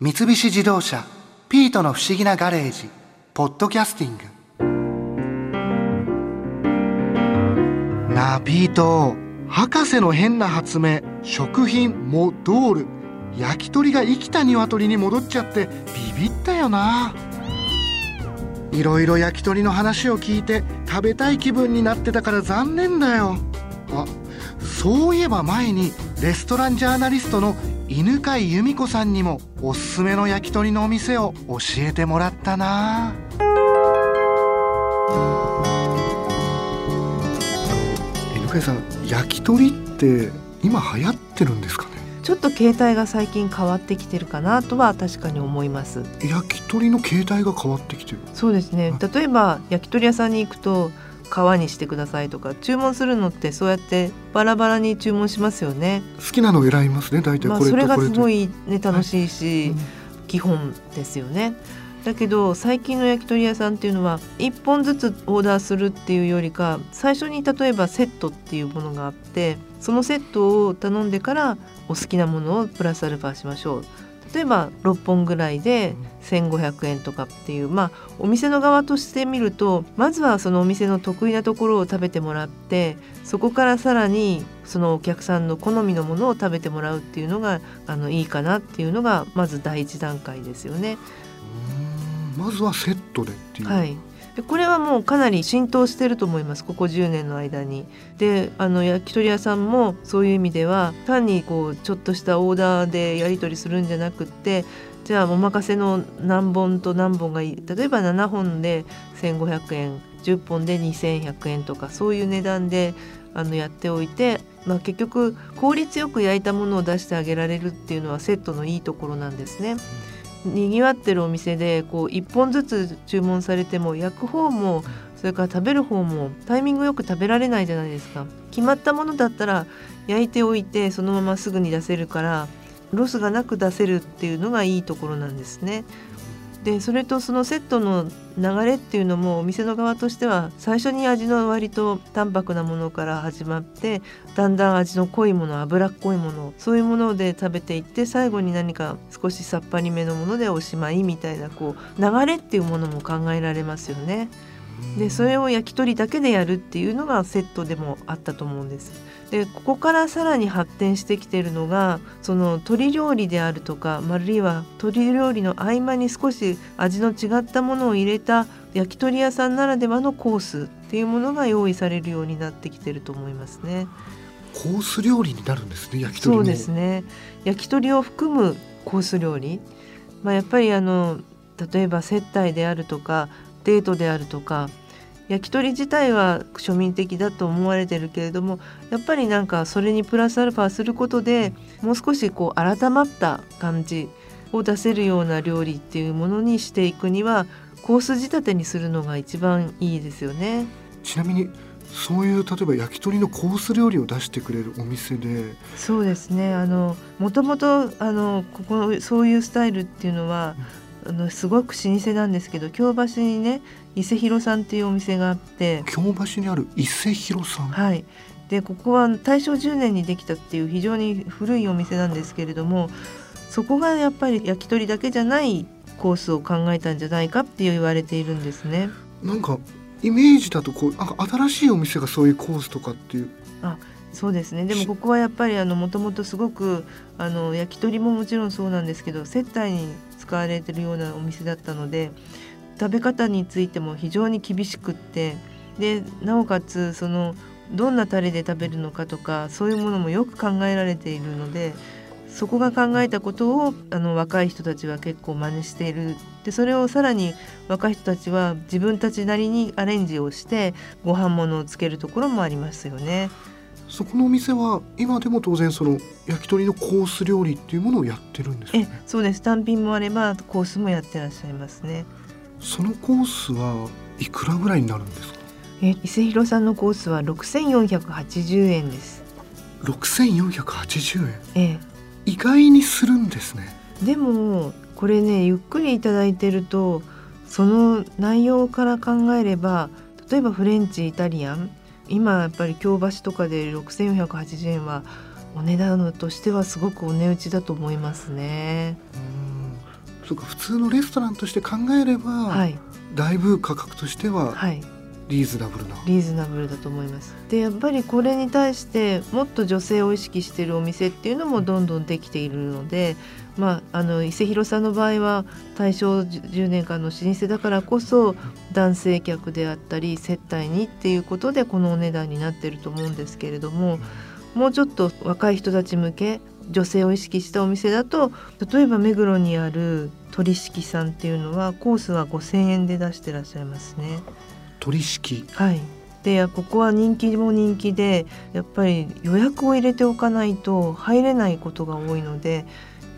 三菱自動車「ピートの不思議なガレージ」「ポッドキャスティング」なあピート。博士の変な発明食品モドール。焼き鳥が生きた鶏に戻っちゃってビビったよな。いろいろ焼き鳥の話を聞いて食べたい気分になってたから残念だよ。あそういえば前にレストランジャーナリストの犬飼由美子さんにもおすすめの焼き鳥のお店を教えてもらったな。犬飼さん焼き鳥って今流行ってるんですかね？ちょっと形態が最近変わってきてるかなとは確かに思います。焼き鳥の形態が変わってきてる。そうですね。例えば焼き鳥屋さんに行くと皮にしてくださいとか注文するのってそうやってバラバラに注文しますよね。好きなのを選びますね大体まあ、これそれがと。これとすごいね楽しいし、うん基本ですよね。だけど最近の焼き鳥屋さんっていうのは1本ずつオーダーするっていうよりか最初に例えばセットっていうものがあってそのセットを頼んでからお好きなものをプラスアルファしましょう例えば6本ぐらいで1,500円とかっていうまあお店の側として見るとまずはそのお店の得意なところを食べてもらってそこからさらにそのお客さんの好みのものを食べてもらうっていうのがあのいいかなっていうのがまず第一段階ですよね。まずはセットでっていう、はいででこれはもうかなり浸透してると思いますここ10年の間に。であの焼き鳥屋さんもそういう意味では単にこうちょっとしたオーダーでやり取りするんじゃなくってじゃあお任せの何本と何本がいい例えば7本で1,500円10本で2,100円とかそういう値段であのやっておいて、まあ、結局効率よく焼いたものを出してあげられるっていうのはセットのいいところなんですね。にぎわってるお店でこう1本ずつ注文されても焼く方もそれから食べる方もタイミングよく食べられないじゃないですか決まったものだったら焼いておいてそのまますぐに出せるからロスがなく出せるっていうのがいいところなんですね。でそれとそのセットの流れっていうのもお店の側としては最初に味の割と淡白なものから始まってだんだん味の濃いもの脂っこいものそういうもので食べていって最後に何か少しさっぱりめのものでおしまいみたいなこう流れっていうものも考えられますよね。でそれを焼き鳥だけでやるっていうのがセットでもあったと思うんです。でここからさらに発展してきてるのがその鶏料理であるとかあるいは鶏料理の合間に少し味の違ったものを入れた焼き鳥屋さんならではのコースっていうものが用意されるようになってきてると思いますね。コース料理になるんですね焼き鳥も。そうですね。焼き鳥を含むコース料理、まあ、やっぱりあの例えば接待であるとかデートであるとか焼き鳥自体は庶民的だと思われてるけれどもやっぱりなんかそれにプラスアルファすることでもう少しこう改まった感じを出せるような料理っていうものにしていくにはコース仕立てにするのが一番いいですよね。ちなみにそういう例えば焼き鳥のコース料理を出してくれるお店でそうですねあのもともとあのここそういうスタイルっていうのは、あのすごく老舗なんですけど京橋にね伊勢広さんっていうお店があって。京橋にある伊勢広さん、はい。でここは大正10年にできたっていう非常に古いお店なんですけれどもそこがやっぱり焼き鳥だけじゃないコースを考えたんじゃないかって言われているんですね。なんかイメージだとこうなんか新しいお店がそういうコースとかっていう。そうですね。でもここはやっぱりもともとすごくあの焼き鳥ももちろんそうなんですけど接待に使われてるようなお店だったので食べ方についても非常に厳しくってでなおかつそのどんなタレで食べるのかとかそういうものもよく考えられているのでそこが考えたことをあの若い人たちは結構真似しているでそれをさらに若い人たちは自分たちなりにアレンジをしてご飯物をつけるところもありますよね。そこのお店は今でも当然その焼き鳥のコース料理っていうものをやってるんですかえねそうです。単品もあればコースもやってらっしゃいますね。そのコースはいくらぐらいになるんですか？え伊勢広さんのコースは6480円です。6480円？え意外にするんですね。え、でもこれねゆっくりいただいてるとその内容から考えれば例えばフレンチイタリアン今やっぱり京橋とかで6480円はお値段としてはすごくお値打ちだと思いますね。うん。そうか普通のレストランとして考えれば、はい。だいぶ価格としてははいリーズナブルな、リーズナブルだと思います。でやっぱりこれに対してもっと女性を意識しているお店っていうのもどんどんできているので、まあ、あの伊勢弘さんの場合は大正10年間の老舗だからこそ男性客であったり接待にっていうことでこのお値段になってると思うんですけれどももうちょっと若い人たち向け女性を意識したお店だと例えば目黒にある鳥敷さんっていうのはコースは5,000円で出してらっしゃいますね。取引。はい。でここは人気も人気でやっぱり予約を入れておかないと入れないことが多いので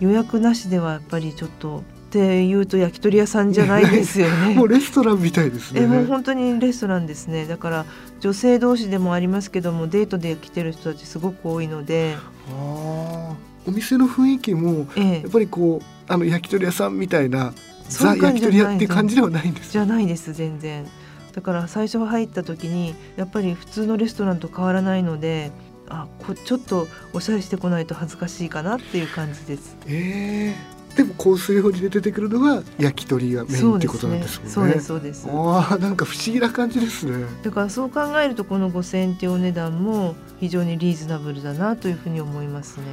予約なしではやっぱりちょっとっていうと焼き鳥屋さんじゃないですよね。もうレストランみたいですね。えもう本当にレストランですね。だから女性同士でもありますけどもデートで来てる人たちすごく多いので、あー。お店の雰囲気もええ。やっぱりこうあの焼き鳥屋さんみたいなザ焼き鳥屋っていう感じではないんですじゃないです全然だから最初入った時にやっぱり普通のレストランと変わらないのであこちょっとおしゃれしてこないと恥ずかしいかなっていう感じです。ええでもコース料理で出てくるのが焼き鳥がメインってことなんですもんね。そうですそうですああなんか不思議な感じですね。だからそう考えるとこの5000円っていうお値段も非常にリーズナブルだなというふうに思いますね。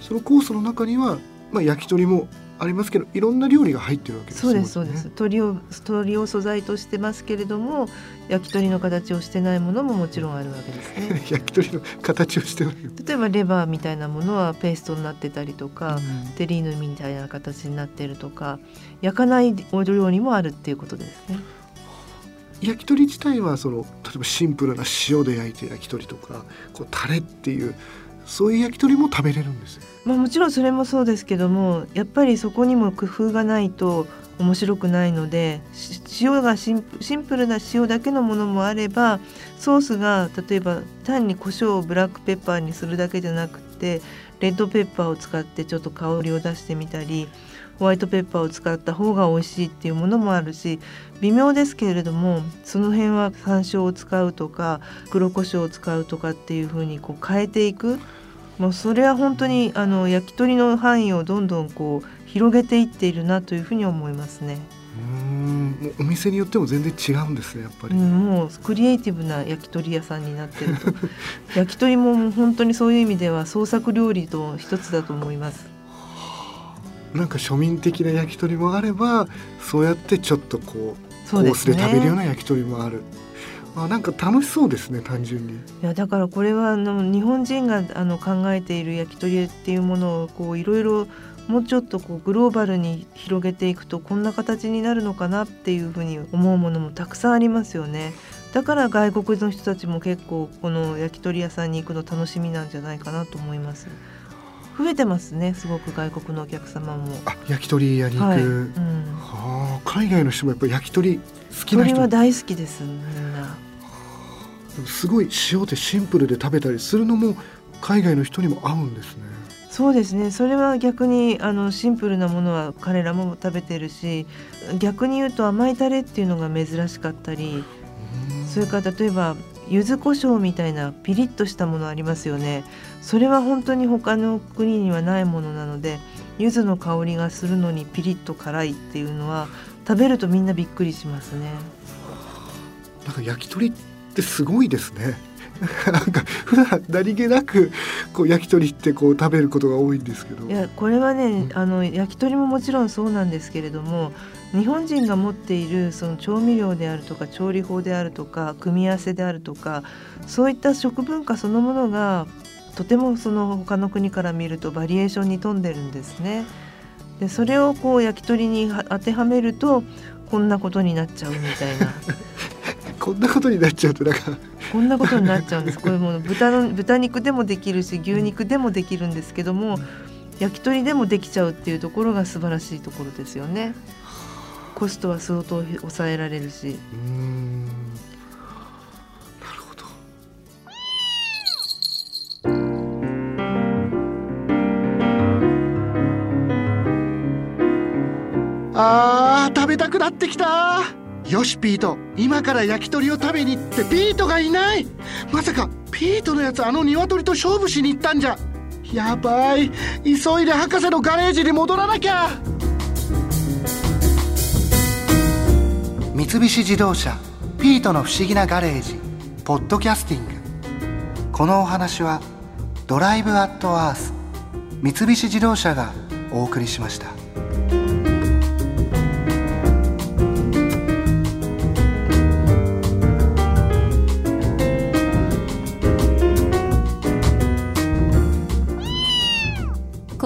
そのコースの中にはまあ焼き鳥もありますけどいろんな料理が入ってるわけですそうですそうです。鳥を鳥を素材としてますけれども焼き鳥の形をしてないものももちろんあるわけですね。焼き鳥の形をしてない、例えばレバーみたいなものはペーストになってたりとか、うん。テリーヌみたいな形になってるとか焼かないお料理もあるっていうことですね。焼き鳥自体はその例えばシンプルな塩で焼いて焼き鳥とかこうタレっていうそういう焼き鳥も食べれるんですまあ、もちろんそれもそうですけどもやっぱりそこにも工夫がないと面白くないので塩がシンシンプルな塩だけのものもあればソースが例えば単に胡椒をブラックペッパーにするだけじゃなくてレッドペッパーを使ってちょっと香りを出してみたりホワイトペッパーを使った方が美味しいっていうものもあるし微妙ですけれどもその辺は山椒を使うとか黒胡椒を使うとかっていう風にこう変えていくもうそれは本当にあの焼き鳥の範囲をどんどんこう広げていっているなというふうに思いますね。うん。お店によっても全然違うんですねやっぱり、うん、もうクリエイティブな焼き鳥屋さんになってると。焼き鳥も本当にそういう意味では創作料理と一つだと思います。なんか庶民的な焼き鳥もあればそうやってちょっとこうコースで食べるような焼き鳥もあるあなんか楽しそうですね単純にいやだからこれはあの日本人があの考えている焼き鳥っていうものをこういろいろもうちょっとこうグローバルに広げていくとこんな形になるのかなっていうふうに思うものもたくさんありますよね。だから外国の人たちも結構この焼き鳥屋さんに行くの楽しみなんじゃないかなと思います。増えてますねすごく外国のお客様も。あ焼き鳥屋に行く、はい、はうん。あ海外の人もやっぱり焼き鳥好きな人鳥は大好きですみんな。すごい塩でシンプルで食べたりするのも海外の人にも合うんですね。そうですね。それは逆にあのシンプルなものは彼らも食べてるし逆に言うと甘いタレっていうのが珍しかったりそれから例えば柚子胡椒みたいなピリッとしたものありますよね。それは本当に他の国にはないものなので柚子の香りがするのにピリッと辛いっていうのは食べるとみんなびっくりしますね。なんか焼き鳥ってすごいですね。なんか普段何気なくこう焼き鳥ってこう食べることが多いんですけど。いやこれはねうん。あの焼き鳥ももちろんそうなんですけれども日本人が持っているその調味料であるとか調理法であるとか組み合わせであるとかそういった食文化そのものがとてもその他の国から見るとバリエーションに富んでるんですね。でそれをこう焼き鳥には当てはめるとこんなことになっちゃうみたいなこんなことになっちゃうとなんかこんなことになっちゃうんです。これもう豚の豚肉でもできるし牛肉でもできるんですけども焼き鳥でもできちゃうっていうところが素晴らしいところですよね。コストは相当抑えられるし。うーん。なるほど。あー食べたくなってきたよしピート。今から焼き鳥を食べに行ってピートがいない。まさかピートのやつあの鶏と勝負しに行ったんじゃ。やばい。急いで博士のガレージに戻らなきゃ。三菱自動車「ピートの不思議なガレージ」ポッドキャスティング。このお話は「ドライブ・アット・アース」三菱自動車がお送りしました。